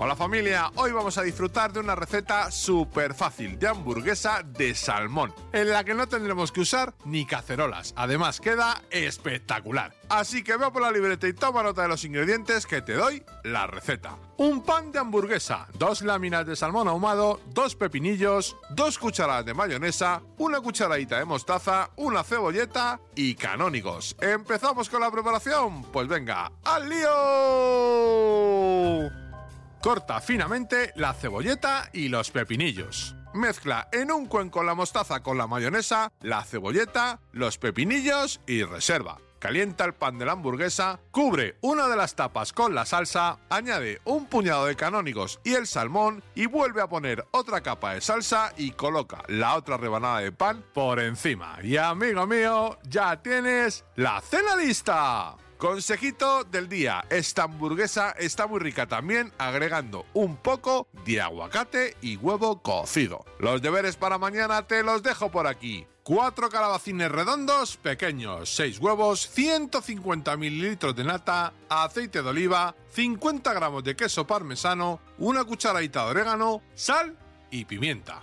Hola familia, hoy vamos a disfrutar de una receta súper fácil de hamburguesa de salmón, en la que no tendremos que usar ni cacerolas. Además queda espectacular. Así que veo por la libreta y toma nota de los ingredientes que te doy la receta. Un pan de hamburguesa, dos láminas de salmón ahumado, dos pepinillos, dos cucharadas de mayonesa, una cucharadita de mostaza, una cebolleta y canónigos. ¿Empezamos con la preparación? Pues venga, ¡al lío! Corta finamente la cebolleta y los pepinillos. Mezcla en un cuenco la mostaza con la mayonesa, la cebolleta, los pepinillos y reserva. Calienta el pan de la hamburguesa, cubre una de las tapas con la salsa, añade un puñado de canónigos y el salmón y vuelve a poner otra capa de salsa y coloca la otra rebanada de pan por encima. Y amigo mío, ya tienes la cena lista. Consejito del día, esta hamburguesa está muy rica también agregando un poco de aguacate y huevo cocido. Los deberes para mañana te los dejo por aquí. 4 calabacines redondos pequeños, 6 huevos, 150 mililitros de nata, aceite de oliva, 50 gramos de queso parmesano, una cucharadita de orégano, sal y pimienta.